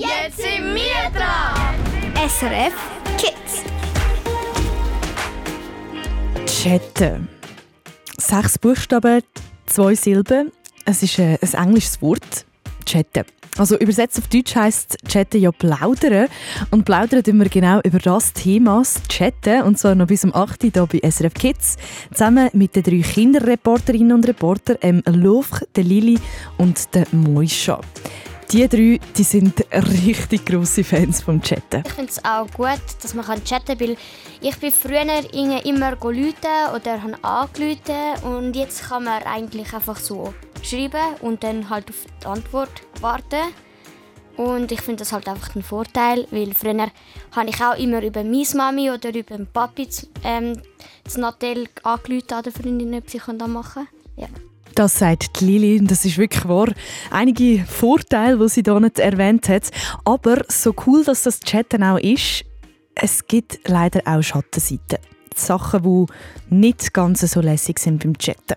Jetzt sind wir dran! SRF Kids. Chatten. Sechs Buchstaben, zwei Silben. Es ist ein, ein englisches Wort. Chatten. Also übersetzt auf Deutsch heisst Chatten ja plaudern. Und plaudern tun wir genau über das Thema, Chatten. Und zwar noch bis um 8 Uhr hier bei SRF Kids. Zusammen mit den drei Kinderreporterinnen und Reportern, ähm, Louvre, der Lili und der Moisha. Die drei die sind richtig grosse Fans vom Chatten. Ich finde es auch gut, dass man chatten kann, weil ich bin früher immer gerufen oder habe und jetzt kann man eigentlich einfach so schreiben und dann halt auf die Antwort warten. Und ich finde das halt einfach ein Vorteil, weil früher habe ich auch immer über meine Mami oder über den Papi ähm, das Nattel angerufen an der Freundin, ob sie das machen kann. Ja. Das sagt Lili das ist wirklich wahr. Einige Vorteile, die sie hier nicht erwähnt hat. Aber so cool, dass das Chatten auch ist, es gibt leider auch Schattenseiten. Sachen, die nicht ganz so lässig sind beim Chatten.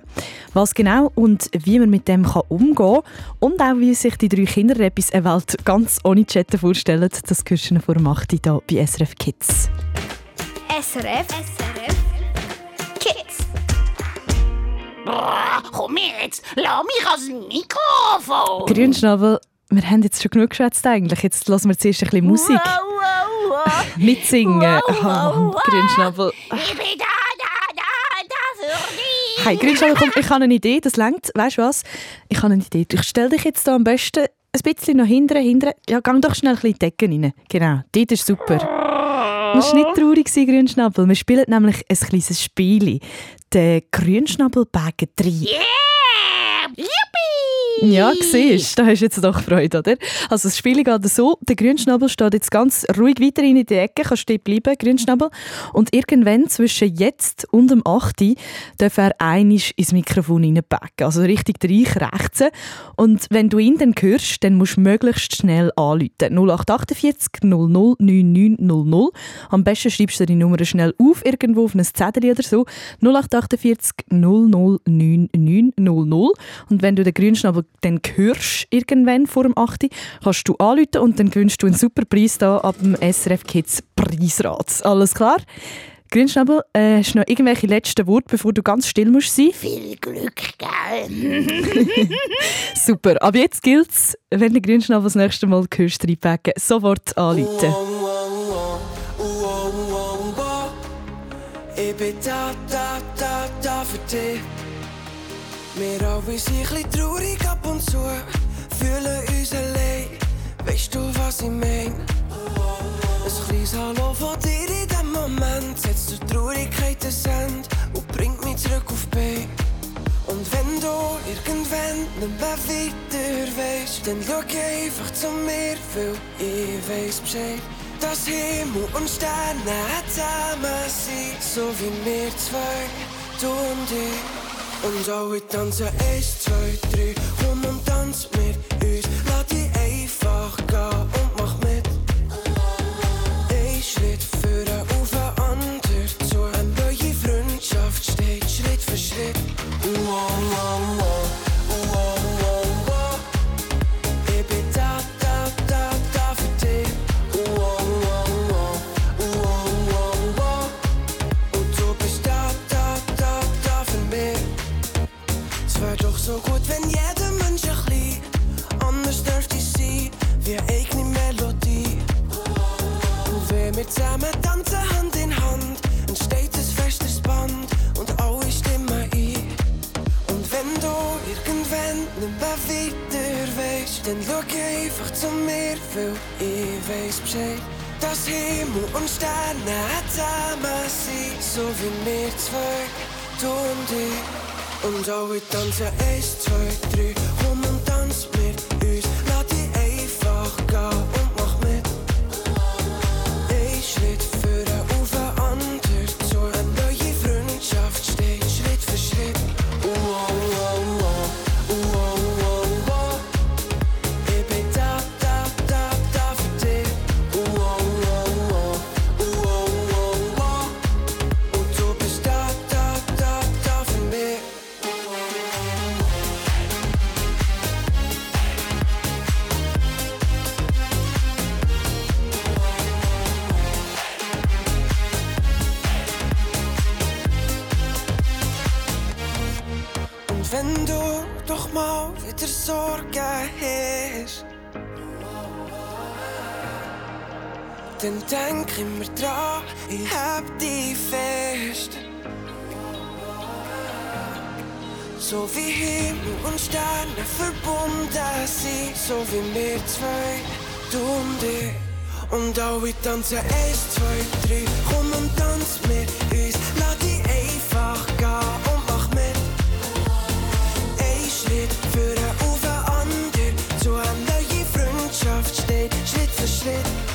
Was genau und wie man mit dem umgehen kann und auch wie sich die drei Kinder etwas eine Welt ganz ohne Chatten vorstellen, das hörst du vor 8 hier bei SRF Kids. SRF, SRF Kids. Boah, komm jetzt, lass mich ans Mikrofon! Grünschnabel, wir haben jetzt schon genug geschwätzt eigentlich. Jetzt lassen wir zuerst ein bisschen Musik. Wow, wow, wow. Mitsingen. Oh. Grünschnabel. Ich bin da, da, da, da für dich! Hey, Grünschnabel, komm, ich habe eine Idee, das längt. Weißt du was? Ich habe eine Idee. Ich stelle dich jetzt da am besten ein bisschen nach hinten, hinten. Ja, geh doch schnell ein bisschen in die Decke rein. Genau, dort ist super. Du musst nicht traurig Grünschnabel. Wir spielen nämlich ein kleines Spiel. Der Grünschnabel-Bag 3. Yeah! Ja, siehst da hast du jetzt doch Freude, oder? Also das Spiel geht so, der Grünschnabel steht jetzt ganz ruhig weiter in die Ecke, kannst dort bleiben, Grünschnabel. Und irgendwann zwischen jetzt und dem 8 Uhr darf er einisch ins Mikrofon reinpacken, also richtig reich rechts. Und wenn du ihn dann hörst, dann musst du möglichst schnell anrufen. 0848 00 9900. Am besten schreibst du die Nummer schnell auf, irgendwo auf ein Zettel oder so. 0848 00 9900. Und wenn du den Grünschnabel dann hörst, irgendwann vor dem 8. Uhr, kannst du anrufen und dann gewinnst du einen super Preis da ab dem SRF Kids Preisrat. Alles klar? Grünschnabel, äh, hast du noch irgendwelche letzten Worte, bevor du ganz still musst sein? Viel Glück, gell? Super. Ab jetzt gilt's, wenn du Grünschnabel das nächste Mal hörst, reinpacken, sofort anrufen. Ich bin da, da, da, da für dich. Wir alle sind ein bisschen traurig und zu, fühlen uns allein. Weißt du, was ich mein? Ein kleines Hallo von dir in dem Moment setzt die Traurigkeit ein Ende und bringt mich zurück auf Beine. Und wenn du irgendwann nicht mehr weiter weißt, dann schau einfach zu mir, weil ich weiß Bescheid. Dass Himmel und Sterne zusammen sind, so wie wir zwei, du und ich. Und alle tanzen eins, zwei, drei, komm und tanz mit uns. Alle tanzen eins, zwei, drei, ich hab dich fest. So wie Himmel und Sterne verbunden sind, so wie wir zwei, du und ich. Und alle tanzen eins, zwei, drei, komm und tanz mit uns, lass dich einfach gehen und mach mit. Ein Schritt für auf den anderen, zu einer neuen Freundschaft steht, Schritt für Schritt.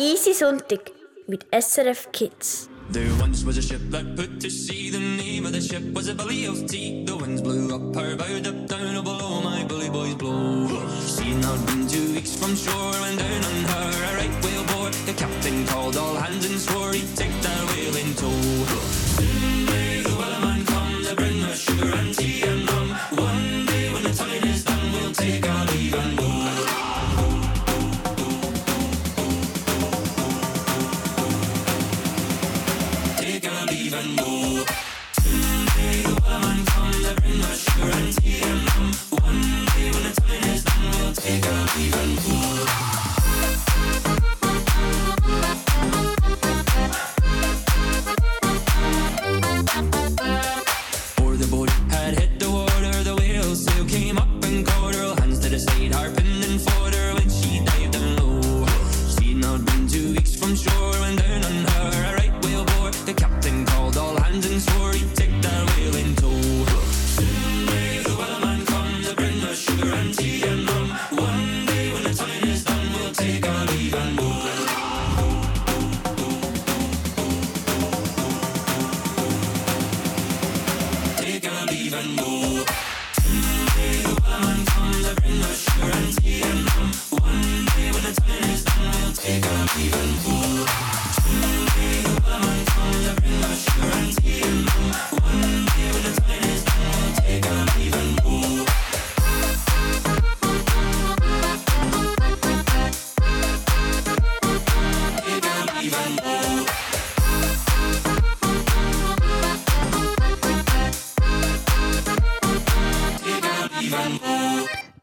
Easy Sonntag mit SRF Kids. There once was a ship that put to sea. The name of the ship was a Billy of Tea. The winds blew up her bow, up down below my bully boys blow. Been two weeks from shore down on her a right whale bore. The captain called all hands and swore he'd take that whale in tow. Soon may the wellerman come to bring sugar and tea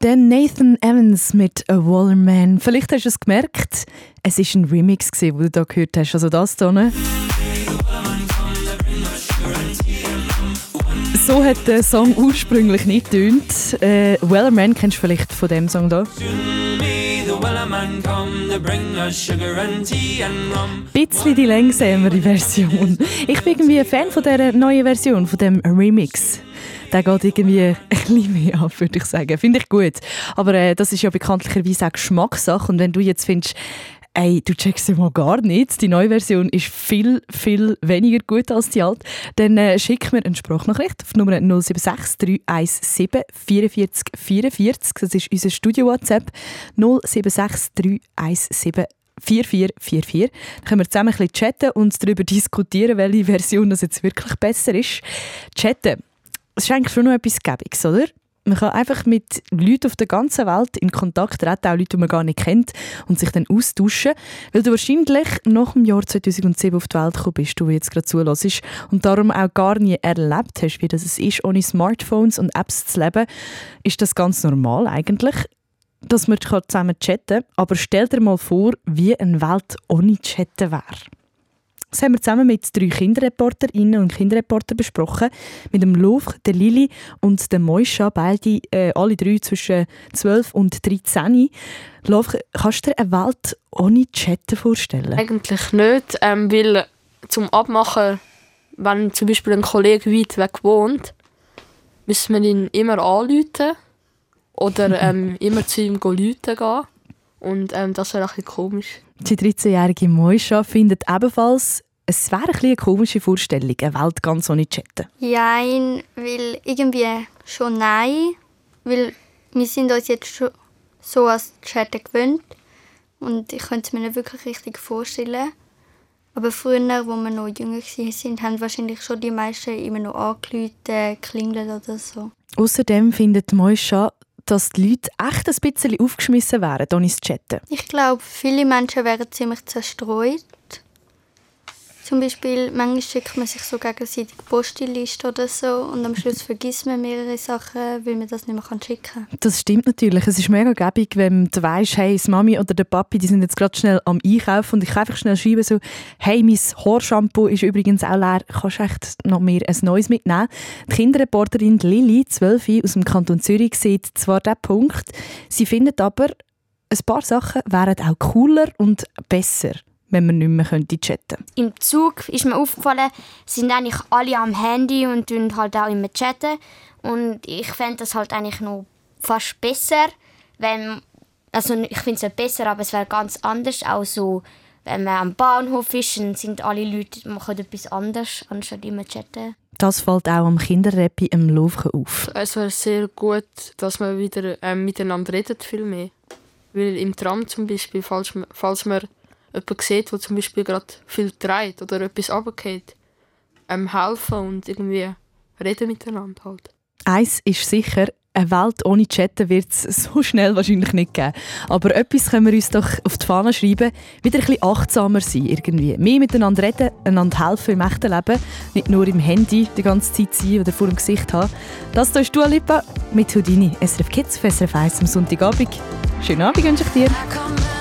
Dann Nathan Evans mit A Wallerman. Vielleicht hast du es gemerkt, es war ein Remix, den du da gehört hast. Also das hier. ne? So hat der Song ursprünglich nicht getönt. Äh, Wellerman kennst du vielleicht von dem Song da? Bisschen die längsamere Version. Ich bin irgendwie ein Fan von dieser neuen Version, von dem Remix. Der geht irgendwie ein bisschen mehr ab, würde ich sagen. Finde ich gut. Aber äh, das ist ja bekanntlicherweise auch Geschmackssache. Und wenn du jetzt findest, ey, du checkst ja mal gar nicht, die neue Version ist viel, viel weniger gut als die alte, dann äh, schick mir eine Sprachnachricht auf Nummer 076 317 44 44. Das ist unser Studio-WhatsApp. 076 317 4444. Dann können wir zusammen ein bisschen chatten und darüber diskutieren, welche Version das jetzt wirklich besser ist. Chatten, das ist eigentlich schon noch etwas Gäbiges, oder? Man kann einfach mit Leuten auf der ganzen Welt in Kontakt treten, auch Leute, die man gar nicht kennt, und sich dann austauschen. Weil du wahrscheinlich nach dem Jahr 2007 auf die Welt gekommen bist, du jetzt gerade zuhörst, und darum auch gar nie erlebt hast, wie das es ist, ohne Smartphones und Apps zu leben, ist das ganz normal eigentlich, dass man zusammen chatten kann. Aber stell dir mal vor, wie eine Welt ohne Chatten wäre. Das haben wir zusammen mit drei Kinderreporterinnen und Kinderreportern besprochen. Mit dem Louvre, der Lili und der Moisha, beide, äh, alle drei zwischen 12 und 13. Louvre, kannst du dir eine Welt ohne Chatten vorstellen? Eigentlich nicht, ähm, weil zum Abmachen, wenn zum Beispiel ein Kollege weit weg wohnt, müssen wir ihn immer anrufen oder ähm, immer zu ihm rufen gehen. Und ähm, das wäre ein bisschen komisch. Die 13-jährige Moisha findet ebenfalls, es wäre ein eine komische Vorstellung, eine Welt ganz ohne Chatten. Jein, weil irgendwie schon nein. Weil wir sind uns jetzt schon so als Chatten gewöhnt. Und ich könnte es mir nicht wirklich richtig vorstellen. Aber früher, wo wir noch jünger waren, haben wahrscheinlich schon die meisten immer noch angerufen, geklingelt oder so. Außerdem findet Moisha, dass die Leute echt ein bisschen aufgeschmissen wären, ohne chatten. Ich glaube, viele Menschen wären ziemlich zerstreut. Zum Beispiel, manchmal schickt man sich so gegenseitig Postliste oder so und am Schluss vergisst man mehrere Sachen, weil man das nicht mehr schicken kann. Das stimmt natürlich. Es ist mega gäbig, wenn du weißt, hey, die Mami oder der Papi, die sind jetzt gerade schnell am Einkaufen und ich kann einfach schnell schreiben so, hey, mein Haarshampoo ist übrigens auch leer, kannst du echt noch mehr ein neues mitnehmen? Die Kinderreporterin Lili, 12 aus dem Kanton Zürich, sieht zwar diesen Punkt, sie findet aber, ein paar Sachen wären auch cooler und besser wenn man nicht mehr chatten könnte. Im Zug ist mir aufgefallen, sind eigentlich alle am Handy und halt auch immer chatten. Und ich fände das halt eigentlich noch fast besser, wenn, also ich finde es nicht besser, aber es wäre ganz anders, auch so, wenn man am Bahnhof ist, dann sind alle Leute machen etwas anderes, anstatt immer chatten. Das fällt auch am Kinderrappi im Laufen auf. Es wäre sehr gut, dass man wieder ähm, miteinander redet, viel mehr. Weil im Tram zum Beispiel, falls man, falls man jemanden sieht, der zum Beispiel gerade viel dreht oder etwas runtergeht, ähm, helfen und irgendwie reden miteinander halt. Eins ist sicher, eine Welt ohne Chatten wird es so schnell wahrscheinlich nicht geben. Aber etwas können wir uns doch auf die Fahne schreiben, wieder ein bisschen achtsamer sein irgendwie. Mehr miteinander reden, einander helfen im echten Leben, nicht nur im Handy die ganze Zeit sein oder vor dem Gesicht haben. Das hier ist Dua Lipa mit Houdini, SRF Kids, SRF 1 am Sonntagabend. Schönen Abend wünsche ich dir.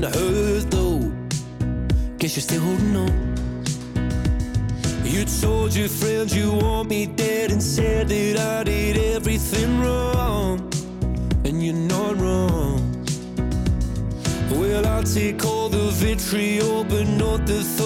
Doesn't hurt though. Guess you're still holding on. You told your friends you want me dead and said that I did everything wrong. And you're not wrong. Well, I'll take all the vitriol, but not the thought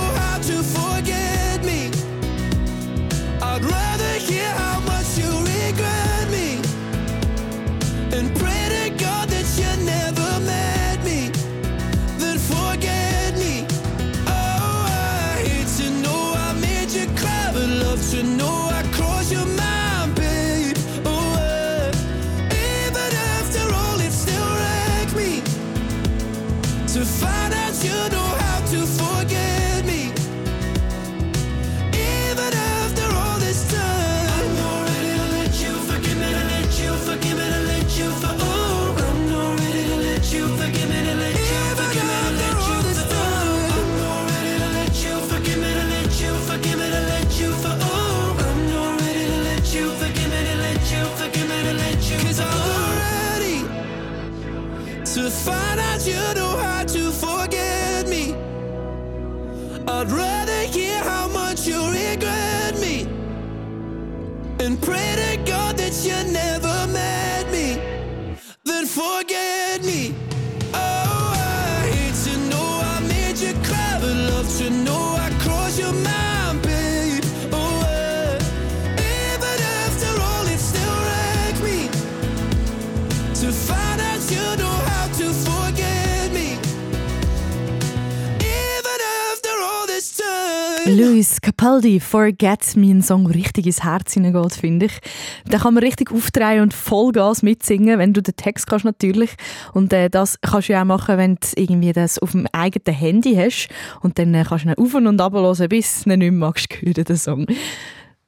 to find out you know how to forget me. Even after all this time. Luis Capaldi, Forget Me, ein Song, der richtig ins Herz hineingeht, finde ich. Da kann man richtig aufdrehen und Vollgas mitsingen, wenn du den Text kannst natürlich. Und äh, das kannst du ja auch machen, wenn du irgendwie das auf dem eigenen Handy hast. Und dann äh, kannst du ihn auf und ab hören, bis du ihn nicht mehr magst den Song.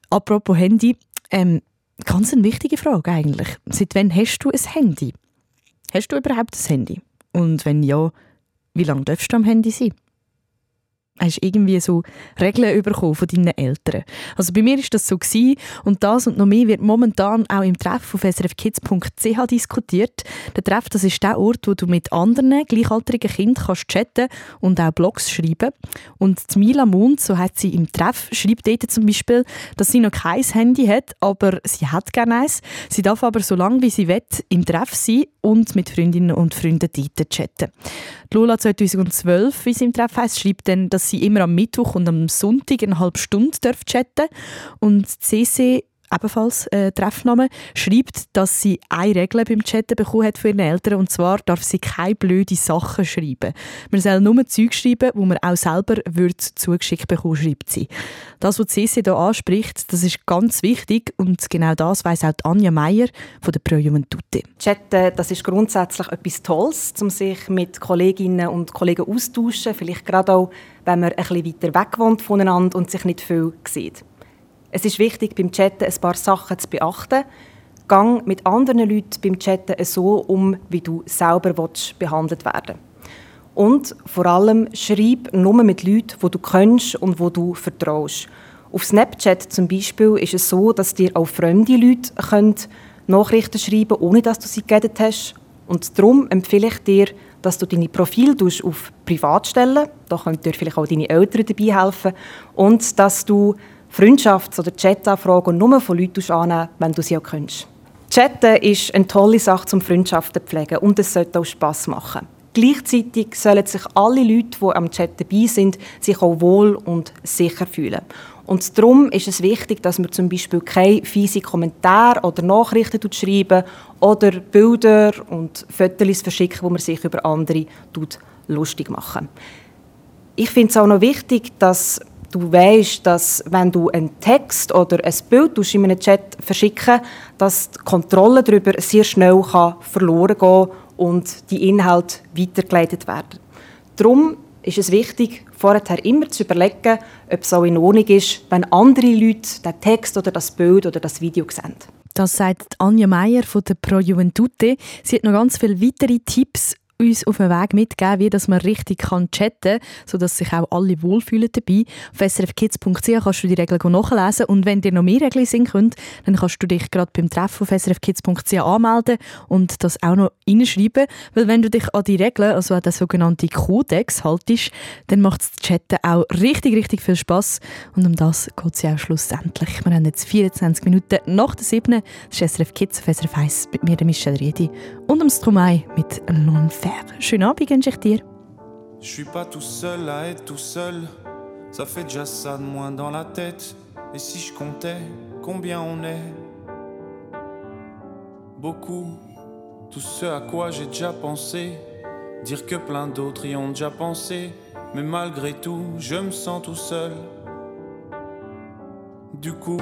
Apropos Handy, ähm, ganz eine wichtige Frage eigentlich. Seit wann hast du ein Handy? Hast du überhaupt ein Handy? Und wenn ja, wie lange darfst du am Handy sein? Hast irgendwie so Regeln bekommen von deinen Eltern? Also bei mir war das so gewesen, und das und noch mehr wird momentan auch im Treff auf srfkids.ch diskutiert. Der Treff, das ist der Ort, wo du mit anderen gleichaltrigen Kindern kannst chatten und auch Blogs schreiben. Und Mila Mund, so hat sie im Treff, schreibt dort zum Beispiel, dass sie noch kein Handy hat, aber sie hat gerne eins. Sie darf aber so lange wie sie will im Treff sein und mit Freundinnen und Freunden dort chatten. Lola 2012, wie sie im Treff heisst, schreibt dann, dass sie immer am Mittwoch und am Sonntag eine halbe Stunde darf chatten Und CC ebenfalls äh, Treffname, schreibt, dass sie eine Regel beim Chatten bekommen hat für ihre Eltern und zwar darf sie keine blöde Sachen schreiben. Man soll nur Zeug schreiben, wo man auch selber würde zugeschickt bekommen, schreibt sie. Das, was Ceci hier anspricht, das ist ganz wichtig und genau das weiß auch Anja Meier von der Pro Juventute. Chatten, das ist grundsätzlich etwas Tolles, um sich mit Kolleginnen und Kollegen austauschen, vielleicht gerade auch, wenn man ein bisschen weiter weg wohnt voneinander und sich nicht viel sieht. Es ist wichtig, beim Chatten ein paar Sachen zu beachten. Gang mit anderen Leuten beim Chatten so um, wie du selber willst, behandelt werden Und vor allem schreib nur mit Leuten, die du kennst und wo du vertraust. Auf Snapchat zum Beispiel ist es so, dass dir auch fremde Leute können Nachrichten schreiben ohne dass du sie geedet hast. Und darum empfehle ich dir, dass du deine Profile auf privat stellen Da können dir vielleicht auch deine Eltern dabei helfen. Und dass du Freundschafts- oder Chat-Anfragen nur von Leuten annehmen, wenn du sie auch kennst. Chatten ist eine tolle Sache zum Freundschaften pflegen und es sollte auch Spass machen. Gleichzeitig sollen sich alle Leute, die am Chat dabei sind, sich auch wohl und sicher fühlen. Und darum ist es wichtig, dass man zum Beispiel keine fiese Kommentare oder Nachrichten schreiben oder Bilder und Fotos verschicken, wo man sich über andere lustig machen. Ich finde es auch noch wichtig, dass du weißt, dass wenn du einen Text oder ein Bild in einem Chat verschicken dass die Kontrolle darüber sehr schnell kann verloren gehen und die Inhalte weitergeleitet werden. Darum ist es wichtig, vorher immer zu überlegen, ob es auch in Ordnung ist, wenn andere Leute den Text oder das Bild oder das Video sehen. Das sagt Anja Meier von der Pro Juventute. Sie hat noch ganz viele weitere Tipps uns auf den Weg mitgeben, wie dass man richtig kann chatten kann, sodass sich auch alle wohlfühlen dabei. Auf srfkids.ch kannst du die Regeln nachlesen und wenn dir noch mehr Regeln sind können, dann kannst du dich gerade beim Treffen auf srfkids.ch anmelden und das auch noch reinschreiben, weil wenn du dich an die Regeln, also an den sogenannten Kodex haltest, dann macht das Chatten auch richtig, richtig viel Spass und um das geht es ja auch schlussendlich. Wir haben jetzt 24 Minuten nach der 7. Das ist SRF Kids auf SRF 1 mit mir, Michelle Riedi und dem Stromae mit «L'Enfer». Schönen. Je suis pas tout seul à être tout seul, ça fait déjà ça de moins dans la tête. Et si je comptais combien on est? Beaucoup, tout ce à quoi j'ai déjà pensé, dire que plein d'autres y ont déjà pensé, mais malgré tout, je me sens tout seul. Du coup,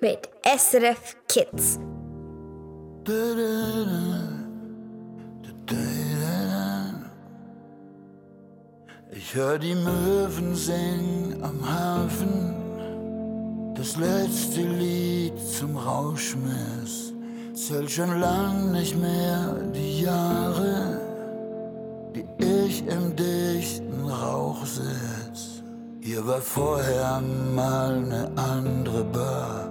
Mit SRF Kids. Ich hör die Möwen singen am Hafen, das letzte Lied zum Rauschmiss. Zählt schon lang nicht mehr die Jahre, die ich im dichten Rauch sitz. Hier war vorher mal ne andere Bar,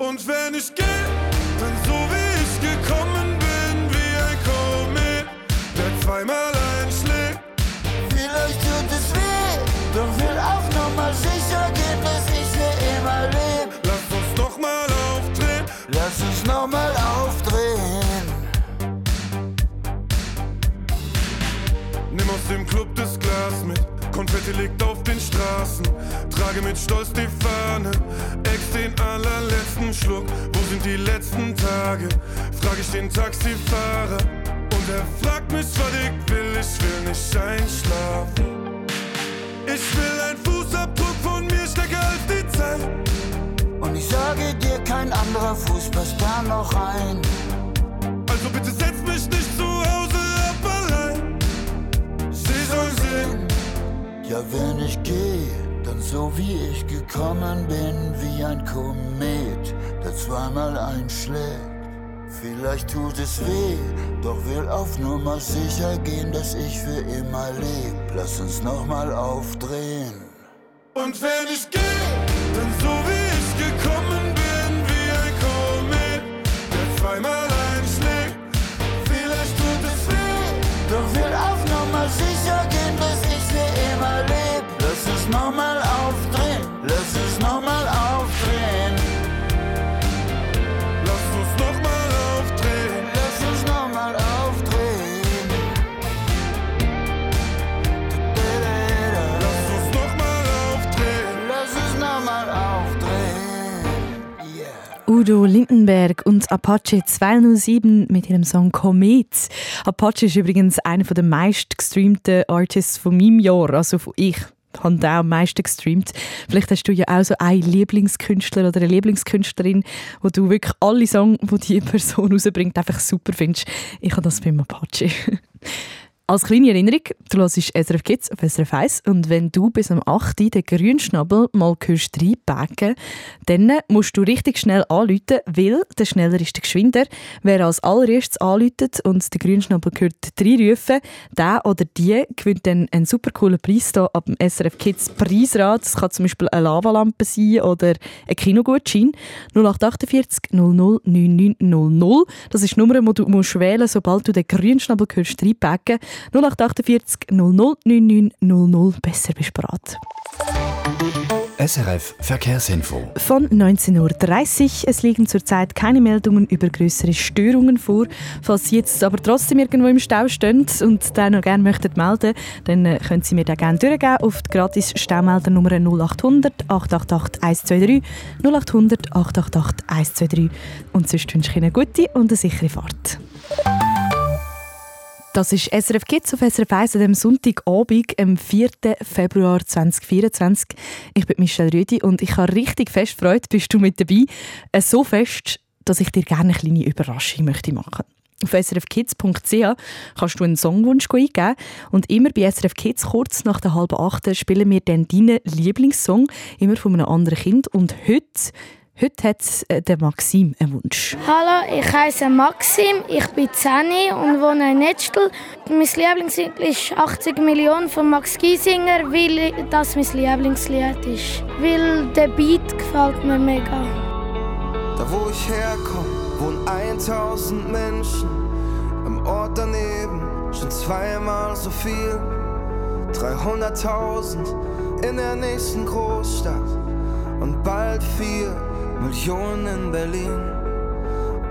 Und wenn ich geh, dann so wie ich gekommen bin, wie ein Komet, der zweimal einschlägt. Vielleicht tut es weh, doch will auf Nummer sicher gehen, dass ich für immer lebe. Lass uns nochmal aufdrehen. Lass uns nochmal aufdrehen. im Club das Glas mit. Konfetti liegt auf den Straßen. Trage mit Stolz die Fahne. Ex den allerletzten Schluck. Wo sind die letzten Tage? Frage ich den Taxifahrer. Und er fragt mich, was ich will. Ich will nicht einschlafen. Ich will ein Fußabdruck von mir stärker als die Zeit. Und ich sage dir, kein anderer Fuß passt da noch rein. Also bitte setz mich nicht Ja, wenn ich gehe, dann so wie ich gekommen bin, wie ein Komet, der zweimal einschlägt. Vielleicht tut es weh, doch will auf Nummer sicher gehen, dass ich für immer leb. Lass uns nochmal aufdrehen. Und wenn ich gehe, dann so wie Udo Lindenberg und Apache 207 mit ihrem Song Komet. Apache ist übrigens einer der meist gestreamten Artists von meinem Jahr, also von ich habe den am meisten gestreamt. Vielleicht hast du ja auch so einen Lieblingskünstler oder eine Lieblingskünstlerin, wo du wirklich alle Songs, die diese Person rausbringt, einfach super findest. Ich habe das beim Apache. Als kleine Erinnerung, du hörst SRF Kids auf SRF 1 und wenn du bis am 8. den Grünschnabel mal hörst reinpacken, dann musst du richtig schnell anrufen, weil der schneller ist der geschwinder. Wer als allererstes anruft und den Grünschnabel gehört reinrufen, der oder die gewinnt dann einen super coolen Preis hier ab dem SRF Kids Preisrad. Das kann zum Beispiel eine Lavalampe sein oder ein Kinogutschein. 0848 00 9900. Das ist die Nummer, die du musst wählen musst, sobald du den Grünschnabel hörst reinpacken. 0848 00 9900. Besser bist bereit. SRF Verkehrsinfo. Von 19.30 Uhr. Es liegen zurzeit keine Meldungen über größere Störungen vor. Falls Sie jetzt aber trotzdem irgendwo im Stau stehen und da noch gerne möchten melden, dann äh, können Sie mir da gerne durchgeben auf die gratis Staumeldernummer 0800 888 123 0800 888 123. Und sonst wünsche ich Ihnen eine gute und eine sichere Fahrt. Das ist SRF Kids auf SRF 1 an Sonntagabend, am 4. Februar 2024. Ich bin Michelle Rüdi und ich habe richtig fest Freude, bist du mit dabei. Äh, So fest, dass ich dir gerne eine kleine Überraschung möchte machen auf srfkids.ch kannst du einen Songwunsch eingeben und immer bei SRF Kids kurz nach der halben acht spielen wir dann deinen Lieblingssong, immer von einem anderen Kind. Und heute, heute hat äh, der Maxim einen Wunsch. Hallo, ich heiße Maxim, ich bin 10 und wohne in Netzstel. Mein Lieblingslied ist 80 Millionen von Max Giesinger, weil das mein Lieblingslied ist. Weil der Beat gefällt mir mega. Da wo ich herkomme, wohnen 1000 Menschen. Im Ort daneben schon zweimal so viel. 300.000 in der nächsten Großstadt und bald 4 Millionen in Berlin.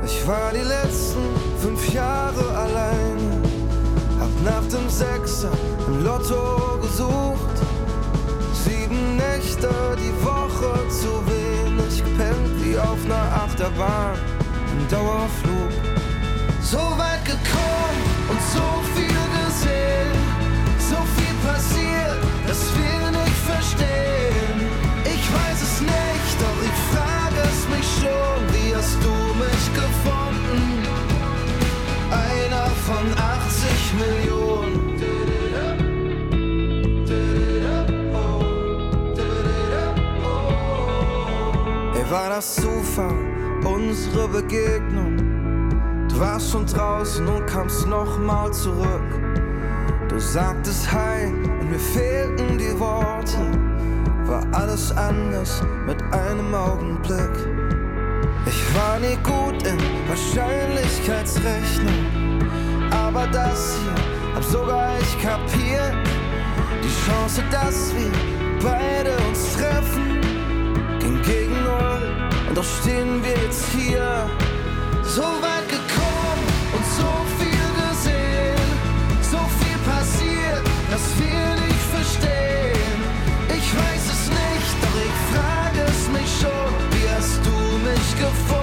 Ich war die letzten fünf Jahre alleine, hab nach dem Sechser im Lotto gesucht. Sieben Nächte die Woche zu wenig gepennt, wie auf einer Achterbahn im Dauerflug. So weit gekommen und so viel gesehen, so viel passiert, dass wir war das Zufall, unsere Begegnung? Du warst schon draußen und kamst nochmal zurück. Du sagtest Hi und mir fehlten die Worte. War alles anders mit einem Augenblick. Ich war nie gut in Wahrscheinlichkeitsrechnung. Aber das hier hab sogar ich kapiert. Die Chance, dass wir beide uns treffen, ging gegen null. Und doch stehen wir jetzt hier, so weit gekommen und so viel gesehen, so viel passiert, dass wir nicht verstehen. Ich weiß es nicht, doch ich frage es mich schon, wie hast du mich gefunden?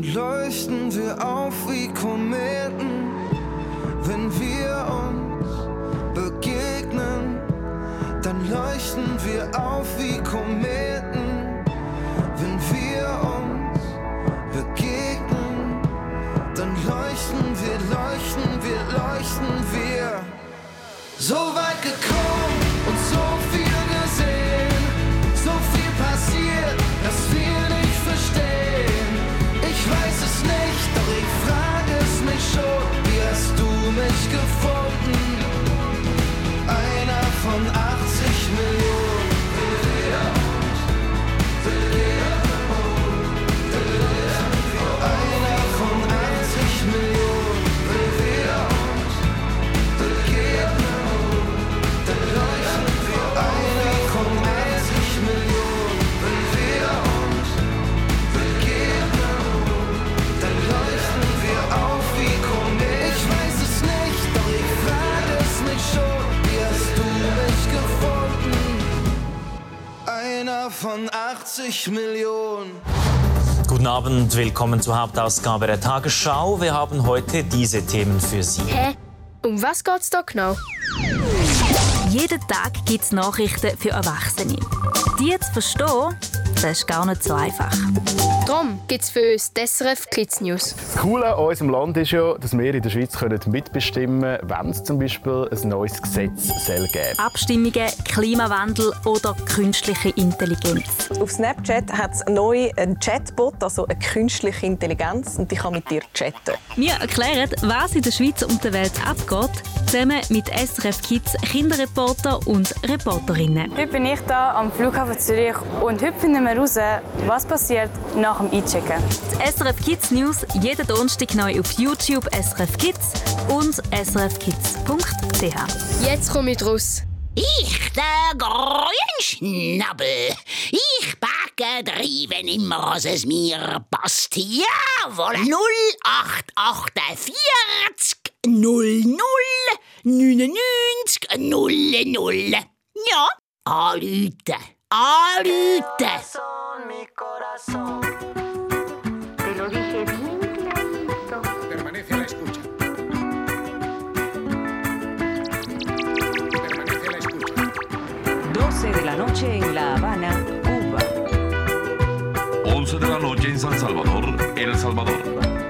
dann leuchten wir auf wie Kometen, wenn wir uns begegnen, dann leuchten wir auf wie Kometen, wenn wir uns begegnen, dann leuchten wir, leuchten wir, leuchten wir. So weit gekommen. Von 80 Millionen. Guten Abend, willkommen zur Hauptausgabe der Tagesschau. Wir haben heute diese Themen für Sie. Hä? Um was geht's da genau? Jeden Tag gibt es Nachrichten für Erwachsene. Die zu verstehen, das ist gar nicht so einfach. Darum gibt es für uns die SRF Kids News. Das Coole an unserem Land ist ja, dass wir in der Schweiz können mitbestimmen können, wenn es zum Beispiel ein neues Gesetz soll geben Abstimmungen, Klimawandel oder künstliche Intelligenz. Auf Snapchat hat es neu einen Chatbot, also eine künstliche Intelligenz, und die kann mit dir chatten. Wir erklären, was in der Schweiz und der Welt abgeht, zusammen mit SRF Kids Kinderreporter und Reporterinnen. Heute bin ich hier am Flughafen Zürich und heute finden wir heraus, was passiert nach dem Einchecken. Die SRF Kids News jeden Donnerstag neu auf YouTube SRF Kids und srfkids.ch. Jetzt komme ich raus. Ich, der Grünschnabel. Ich backe drei, wenn immer es mir passt. Jawohl. 0848 00 99 00. Ja, anrufen. Anrufen. Te lo dije bien clarito. Permanece a la escucha. Permanece a la escucha. 12 de la noche en La Habana, Cuba. 11 de la noche en San Salvador, El Salvador.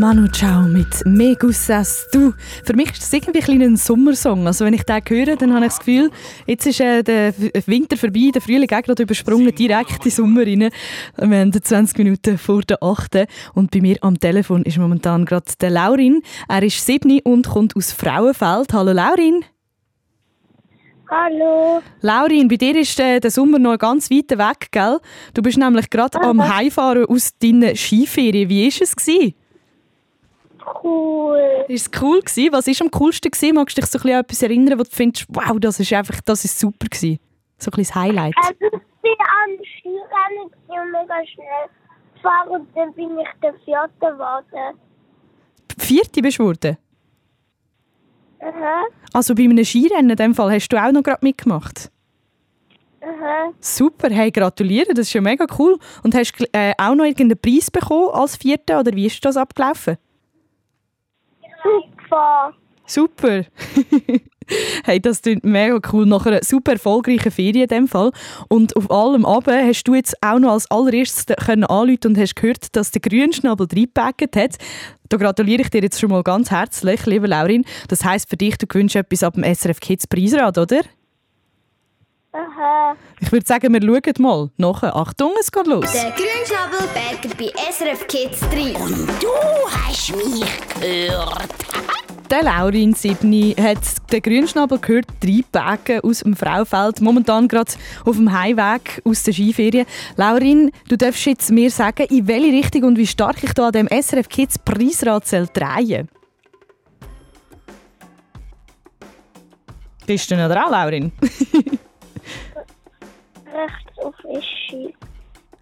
Manu Chao mit «Me gustas du». Für mich ist das irgendwie ein kleiner Sommersong. Also wenn ich den höre, dann habe ich das Gefühl, jetzt ist äh, der Winter vorbei, der Frühling auch gerade übersprungen, direkt in den Sommer rein. Wir haben 20 Minuten vor der 8. Und bei mir am Telefon ist momentan gerade der Laurin. Er ist 7 und kommt aus Frauenfeld. Hallo Laurin. Hallo. Laurin, bei dir ist äh, der Sommer noch ganz weit weg, gell? Du bist nämlich gerade am Heimfahren aus deinen Skiferien. Wie war es? Gewesen? Cool. Ist es cool gewesen? Was war am coolsten gewesen? Magst du dich so ein bisschen an etwas erinnern, wo du findest, wow, das ist einfach, das ist super gewesen? So ein bisschen das Highlight. Also ich bin am Skirennen und mega schnell gefahren und dann bin ich der Vierte geworden. Vierte bist du geworden? Aha, Also bei einem Skirennen in dem Fall hast du auch noch gerade mitgemacht? aha. Super, hey, gratuliere, das ist ja mega cool. Und hast du äh, auch noch irgendeinen Preis bekommen als Vierte oder wie ist das abgelaufen? Super. Super. hey, das klingt mega cool. Nach einer super erfolgreichen Ferien in dem Fall. Und auf allem aber hast du jetzt auch noch als allererstes können anrufen und hast gehört, dass der Grünschnabel reingepackt hat. Da gratuliere ich dir jetzt schon mal ganz herzlich, liebe Laurin. Das heisst für dich, du gewünscht etwas ab dem SRF Kids Preisrad, oder? Aha. Ich würde sagen, wir schauen mal nachher. Achtung, es geht los. Der Grünschnabel bergt bei SRF Kids 3. Und du hast mich gehört. Der Laurin Sibni hat den Grünschnabel gehört, drei Berge aus dem Fraufeld, momentan gerade auf dem Heimweg aus der Skiferien. Laurin, du darfst jetzt mir sagen, in welche Richtung und wie stark ich da an dem SRF Kids Preisrad soll drehen Bist du noch dran, Laurin? Rechts auf Ischi.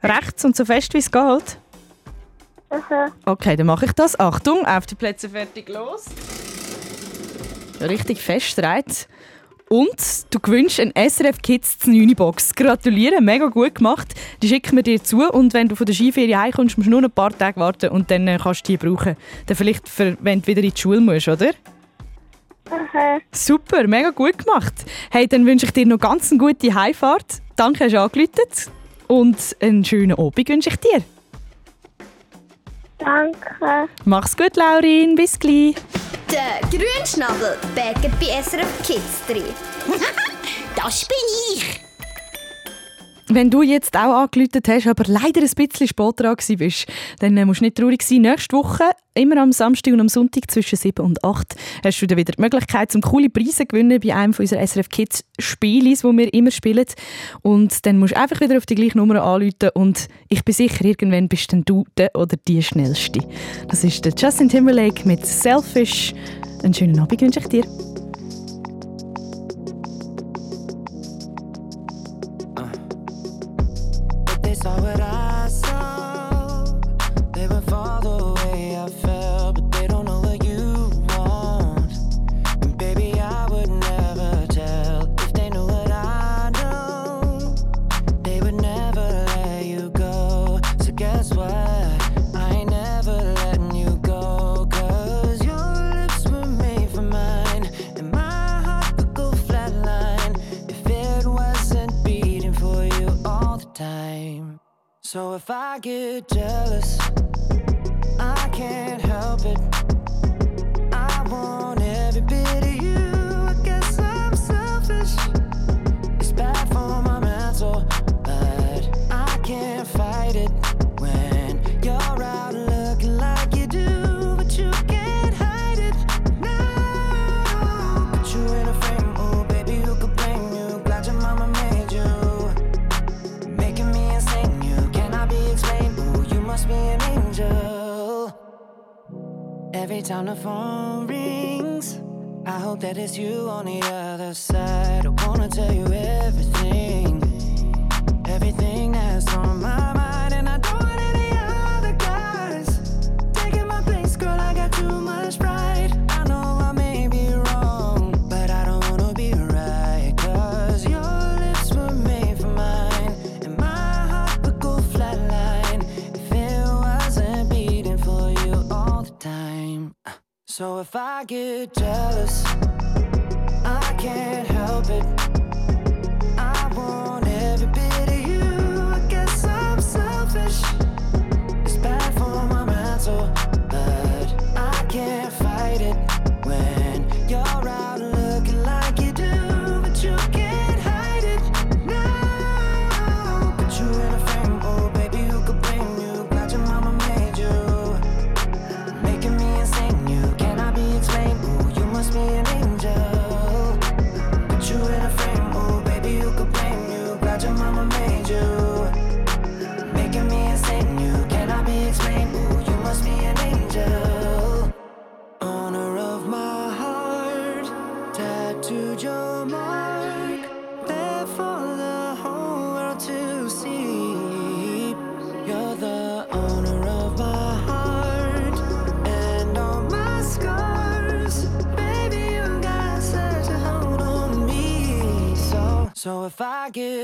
Rechts und so fest wie es geht. Aha. Okay, dann mache ich das. Achtung, auf die Plätze fertig, los. Richtig fest dreht. Und du gewünschst eine SRF Kids 9 Box. Gratuliere, mega gut gemacht. Die schicken wir dir zu und wenn du von der Skiferie heimkommst, musst du nur ein paar Tage warten und dann äh, kannst du die brauchen. Dann vielleicht, für, wenn du wieder in die Schule musst, oder? Aha. Super, mega gut gemacht. Hey, dann wünsche ich dir noch ganz eine gute Heimfahrt. Danke, hast du angerufen. Und einen schönen Abend wünsche ich dir. Danke. Mach's gut, Laurin. Bis gleich. Der Grünschnabel bergt bei SRF Kids 3. Das bin ich. Wenn du jetzt auch angeläutet hast, aber leider ein bisschen spät dran bist, dann äh, musst du nicht traurig sein. Nächste Woche, immer am Samstag und am Sonntag zwischen 7 und 8, hast du dann wieder die Möglichkeit, zum coole Preise zu gewinnen bei einem von unseren SRF Kids Spielis, die wir immer spielen. Und dann musst du einfach wieder auf die gleiche Nummer anrufen und ich bin sicher, irgendwann bist dann du der oder die Schnellste. Das ist der Justin Timberlake mit Selfish. Einen schönen Abend wünsche ich dir. They saw what. So if I get jealous, Time the phone rings, I hope that it's you on the other side. I wanna tell you everything, everything that's on my mind, So if I get jealous, I can't help it.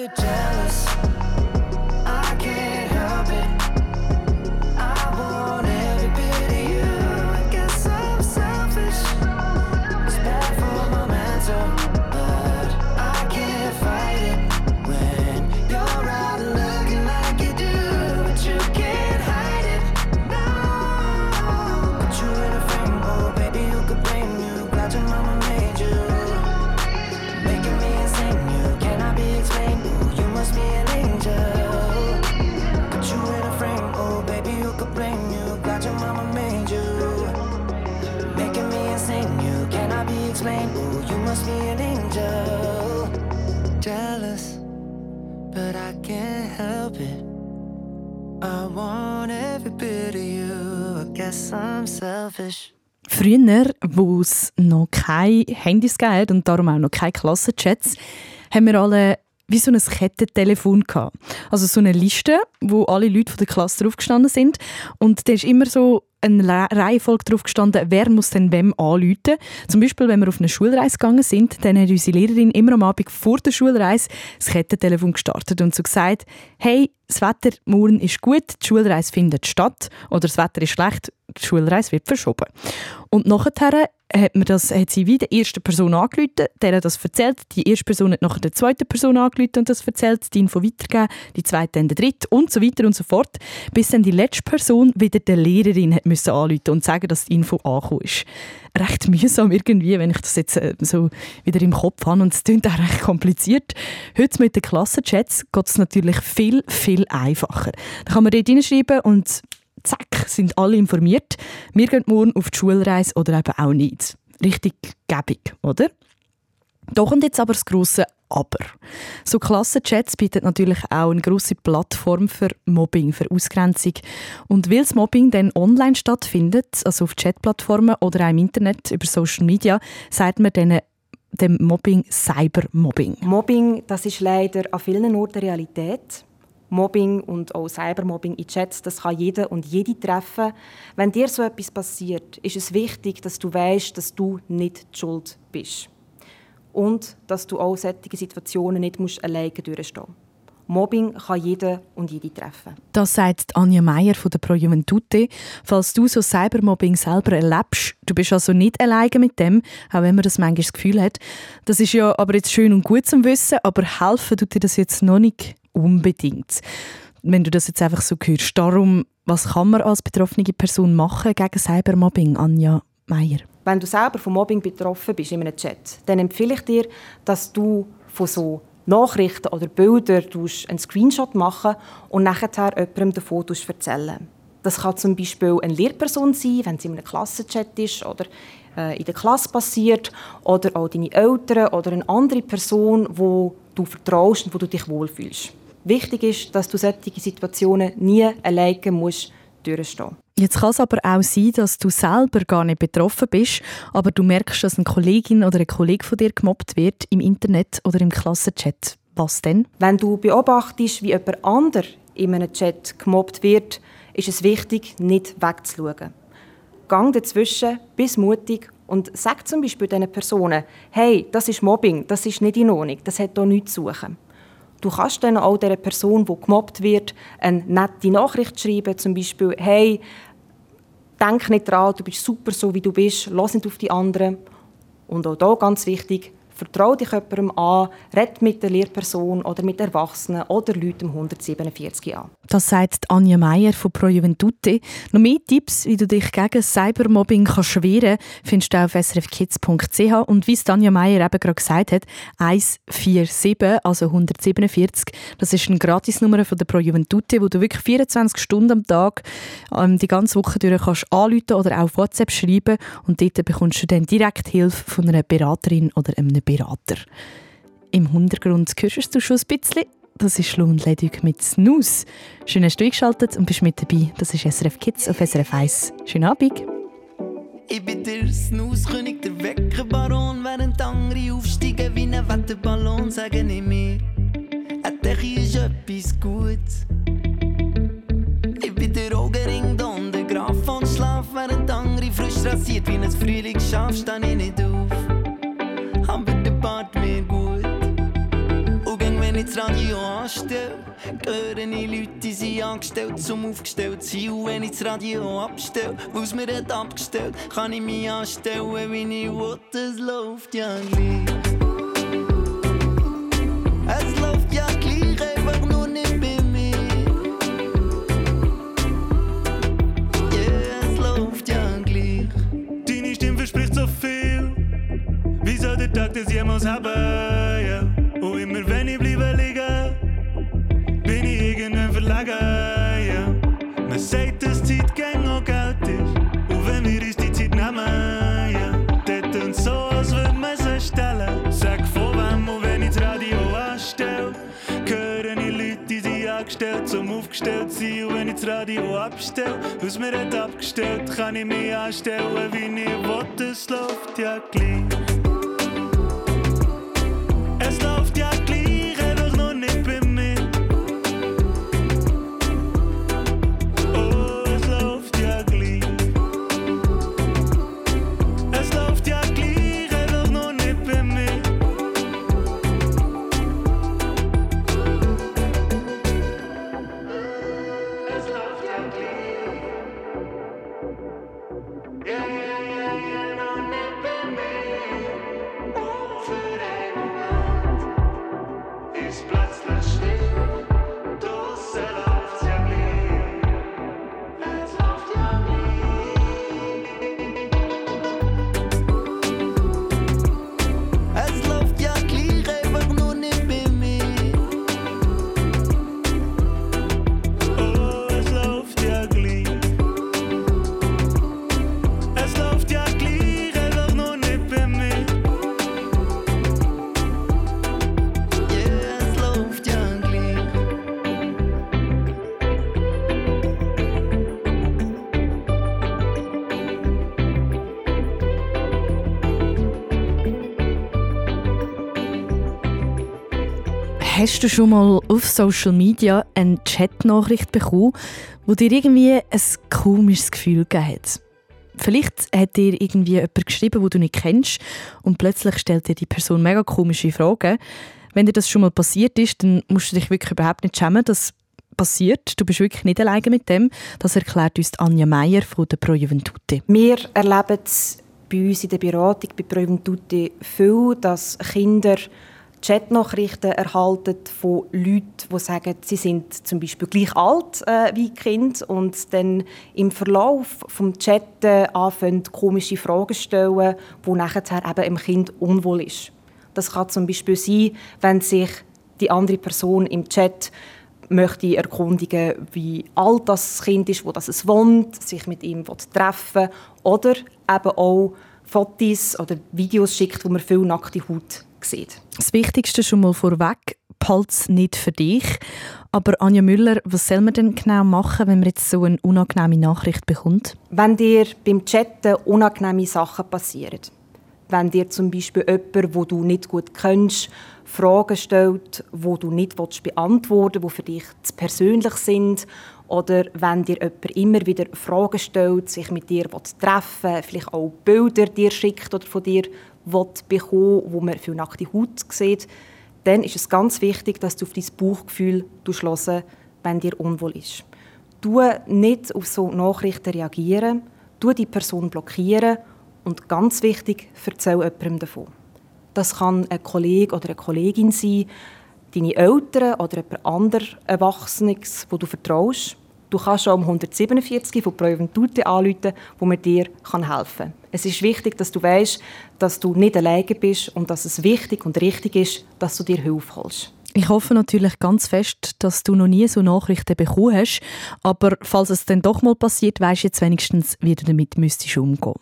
I get guess I'm selfish. Früher, wo es noch keine Handys gab und darum auch noch keine Klassenchats, haben wir alle wie so ein Kettentelefon gehabt. Also so eine Liste, wo alle Leute von der Klasse drauf gestanden sind und da ist immer so eine Reihenfolge drauf gestanden, wer muss denn wem anrufen. Zum Beispiel, wenn wir auf eine Schulreise gegangen sind, dann hat unsere Lehrerin immer am Abend vor der Schulreise das Kettentelefon gestartet und so gesagt, hey, das Wetter morgen ist gut, die Schulreise findet statt oder das Wetter ist schlecht, die Schulreise wird verschoben. Und nachher hat, mir das, hat sie wieder der ersten Person angerufen, der das erzählt. Die erste Person hat nachher der zweiten Person angerufen und das erzählt, die Info weitergegeben, die zweite dann der dritte und so weiter und so fort, bis dann die letzte Person wieder der Lehrerin hat müssen anrufen und sagen, dass die Info angekommen ist. Recht mühsam irgendwie, wenn ich das jetzt äh, so wieder im Kopf habe und es klingt auch recht kompliziert. Heute mit den Klassenchats geht es natürlich viel, viel einfacher. Da kann man dort hineinschreiben und zack, sind alle informiert. Wir gehen morgen auf die Schulreise oder eben auch nicht. Richtig gäbig, oder? Da kommt jetzt aber das grosse Aber. So Klassenchats bietet natürlich auch eine grosse Plattform für Mobbing, für Ausgrenzung. Und weil das Mobbing dann online stattfindet, also auf Chatplattformen oder auch im Internet über Social Media, sagt man dann dem Mobbing Cybermobbing. Mobbing, das ist leider an vielen Orten Realität. Mobbing und auch Cybermobbing in Chats, das kann jeder und jede treffen. Wenn dir so etwas passiert, ist es wichtig, dass du weißt, dass du nicht schuld bist. Und dass du auch solche Situationen nicht musst alleine durchstehen musst. Mobbing kann jeder und jede treffen. Das sagt Anja Meier von der Pro Juventute. Falls du so Cybermobbing selber erlebst, du bist also nicht alleine mit dem, auch wenn man das manchmal das Gefühl hat. Das ist ja aber jetzt schön und gut zum Wissen, aber helfen tut dir das jetzt noch nicht unbedingt. Wenn du das jetzt einfach so hörst. Darum, was kann man als betroffene Person machen gegen Cybermobbing, Anja Meier? Wenn du selber von Mobbing betroffen bist in einem Chat, dann empfehle ich dir, dass du von so Nachrichten oder Bilder einen Screenshot machen und nachher jemandem davon erzählen. Das kann zum Beispiel eine Lehrperson sein, wenn sie in einem Klassenchat ist oder äh, in der Klasse passiert, oder auch deine Eltern oder eine andere Person, wo du vertraust und wo du dich wohlfühlst. Wichtig ist, dass du solche Situationen nie alleine musst durchstehen Jetzt kann es aber auch sein, dass du selber gar nicht betroffen bist, aber du merkst, dass eine Kollegin oder ein Kollege von dir gemobbt wird im Internet oder im Klassenchat. Was denn? Wenn du beobachtest, wie jemand anderes in einem Chat gemobbt wird, ist es wichtig, nicht wegzuschauen. Gang dazwischen, bist mutig und sag zum Beispiel diesen Personen, hey, das ist Mobbing, das ist nicht in Ordnung, das hat hier nichts zu suchen. Du kannst dann auch dieser Person, die gemobbt wird, eine nette Nachricht schreiben, zum Beispiel, hey, denk nicht dran, du bist super so, wie du bist, lass nicht auf die anderen. Und auch hier ganz wichtig, vertraue dich jemandem an, red mit der Lehrperson oder mit Erwachsenen oder Leuten 147 an. Das sagt Anja Meier von Pro Juventute. Noch mehr Tipps, wie du dich gegen Cybermobbing kannst wehren findest du auf srfkids.ch. Und wie es Anja Meier eben gerade gesagt hat, 147, also 147, das ist eine Gratisnummer von der Pro Juventute, wo du wirklich 24 Stunden am Tag ähm, die ganze Woche durch kannst anrufen oder auf WhatsApp schreiben. Und dort bekommst du dann direkt Hilfe von einer Beraterin oder einem Berater. Im Hintergrund hörst du schon ein bisschen. Das ist Lohnledig mit Snooze. Schön hast du eingeschaltet und bist mit dabei. Das ist SRF Kids auf SRF 1. Schönen Abend. Ich bin der Snooze-König, der Weckerbaron, während andere aufsteigen wie ein Wetterballon, sagen ich mir, ein Techi ist etwas Gutes. Ich bin der Augenring, Don, der Graf von Schlaf, während andere frisch rasiert wie ein Frühlingsschaf, steh ich nicht auf. Wenn ich das Radio anstelle, höre ich Leute, die sind angestellt, zum aufgestellt sein. Und wenn ich das Radio abstelle, weil's mir hat abgestellt, kann ich mich anstellen, wie ich will. Es läuft ja gleich. Es läuft ja gleich, einfach nur nicht bei mir. Yeah, es läuft ja gleich. Deine Stimme verspricht so viel. Wie soll der Tag das jemals haben? Sind angestellt, zum aufgestellt sein. Und wenn ich das Radio abstelle, was mir hat abgestellt, kann ich mich anstellen, wie ich will. Es läuft ja gleich. Hast du schon mal auf Social Media eine Chatnachricht bekommen, wo dir irgendwie ein komisches Gefühl gegeben hat? Vielleicht hat dir irgendwie jemand geschrieben, wo du nicht kennst und plötzlich stellt dir die Person mega komische Fragen. Wenn dir das schon mal passiert ist, dann musst du dich wirklich überhaupt nicht schämen. Das passiert. Du bist wirklich nicht alleine mit dem. Das erklärt uns Anja Meier von der Pro Juventute. Wir erleben es bei uns in der Beratung bei Pro Juventute viel, dass Kinder Chatnachrichten erhalten von Leuten, die sagen, sie sind zum Beispiel gleich alt äh, wie Kind und dann im Verlauf vom Chatten anfangen, komische Fragen zu stellen, wo nachher eben dem Kind unwohl ist. Das kann zum Beispiel sein, wenn sich die andere Person im Chat möchte erkundigen, wie alt das Kind ist, wo das es wohnt, sich mit ihm treffen will, oder eben auch Fotos oder Videos schickt, wo man viel nackte Haut sieht. Das Wichtigste schon mal vorweg, es nicht für dich. Aber Anja Müller, was soll man denn genau machen, wenn man jetzt so eine unangenehme Nachricht bekommt? Wenn dir beim Chatten unangenehme Sachen passieren, wenn dir zum Beispiel jemand, wo du nicht gut kennst, Fragen stellt, wo du nicht beantworten willst, die für dich zu persönlich sind, oder wenn dir jemand immer wieder Fragen stellt, sich mit dir treffen will, vielleicht auch Bilder dir schickt oder von dir bekommen, wo man viel nackte Haut sieht, dann ist es ganz wichtig, dass du auf dein Bauchgefühl hörst, wenn dir unwohl ist. Du nicht auf so Nachrichten reagieren, du die Person blockieren und ganz wichtig, erzähl jemandem davon. Das kann ein Kollege oder eine Kollegin sein, deine Eltern oder jemand anderes Erwachsenes, wo du vertraust. Du kannst auch um 147 von Pro Juventute anrufen, wo man dir helfen kann. Es ist wichtig, dass du weißt, dass du nicht alleine bist und dass es wichtig und richtig ist, dass du dir Hilfe holst. Ich hoffe natürlich ganz fest, dass du noch nie so Nachrichten bekommen hast. Aber falls es dann doch mal passiert, weisst du jetzt wenigstens, wie du damit müsstest umgehen.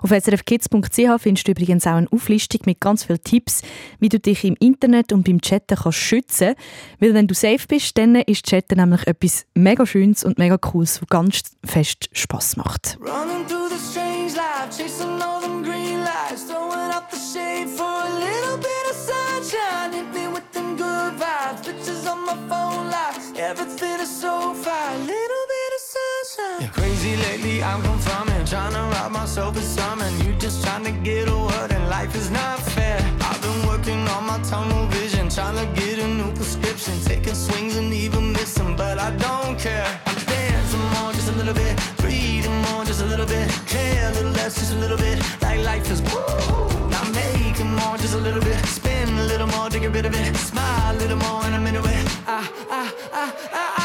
Auf srfkids.ch findest du übrigens auch eine Auflistung mit ganz vielen Tipps, wie du dich im Internet und beim Chatten kannst schützen kannst. Weil wenn du safe bist, dann ist Chatten nämlich etwas mega Schönes und mega Cooles, was ganz fest Spass macht. Running through the strange life, chasing all them green lights, throwing up the shade for a Everything is so fine, a little bit of sunshine. Yeah, crazy lately, I'm confirming, trying to rob myself of something. You just trying to get a word, and life is not fair. I've been working on my tunnel vision, trying to get a new prescription, taking swings and even missing, but I don't care. I'm dancing more, just a little bit, breathing more, just a little bit, care a little less, just a little bit, like life is woo. I'm making more, just a little bit, spin a little more to get rid of it, smile a little more, and I'm into it. I, I, I, I,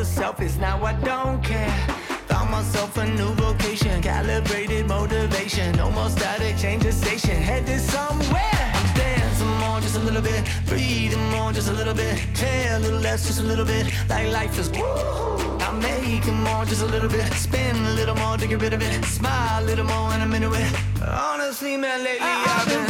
the selfies. Now I don't care. Found myself a new vocation, calibrated motivation. No more static, change the station, headed somewhere. I'm dancing more, just a little bit, breathing more, just a little bit, care a little less, just a little bit. Like life is woo. I'm making more, just a little bit, spin a little more to get rid of it, smile a little more, and I'm into it. Honestly, man, lately I've been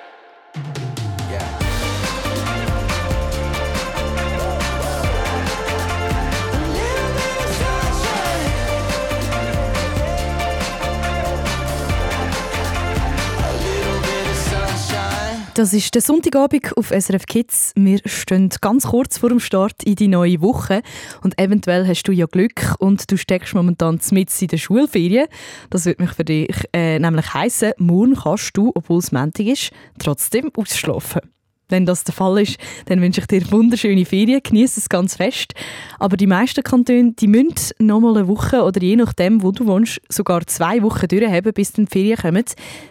Das ist der Sonntagabend auf SRF Kids. Wir stehen ganz kurz vor dem Start in die neue Woche und eventuell hast du ja Glück und du steckst momentan mit in der Schulferien. Das wird mich für dich äh, nämlich heißen, morgen kannst du, obwohl es Montag ist, trotzdem ausschlafen. Wenn das der Fall ist, dann wünsche ich dir wunderschöne Ferien, genieße es ganz fest. Aber die meisten Kantone, die müssen noch mal eine Woche oder je nachdem, wo du wohnst, sogar zwei Wochen durchhaben, bis die Ferien kommen.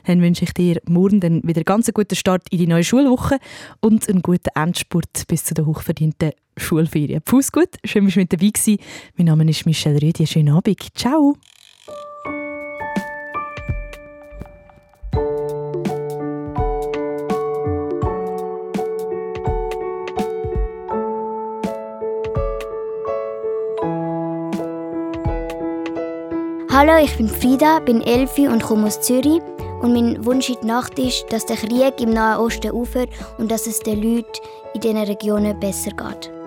Dann wünsche ich dir morgen dann wieder ganz einen guten Start in die neue Schulwoche und einen guten Endspurt bis zu den hochverdienten Schulferien. Fuß gut, schön, dass du mit dabei gewesen. Mein Name ist Michelle Rüdi. Schönen Abend. Ciao. Hallo, ich bin Frida, bin Elfi und komme aus Zürich. Und mein Wunsch in die Nacht ist, dass der Krieg im Nahen Osten aufhört und dass es den Leuten in diesen Regionen besser geht.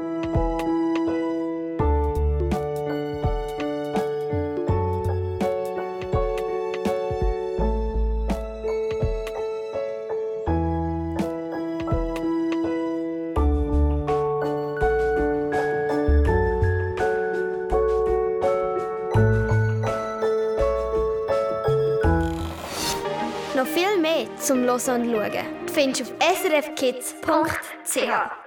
Findest du auf srfkids.ch.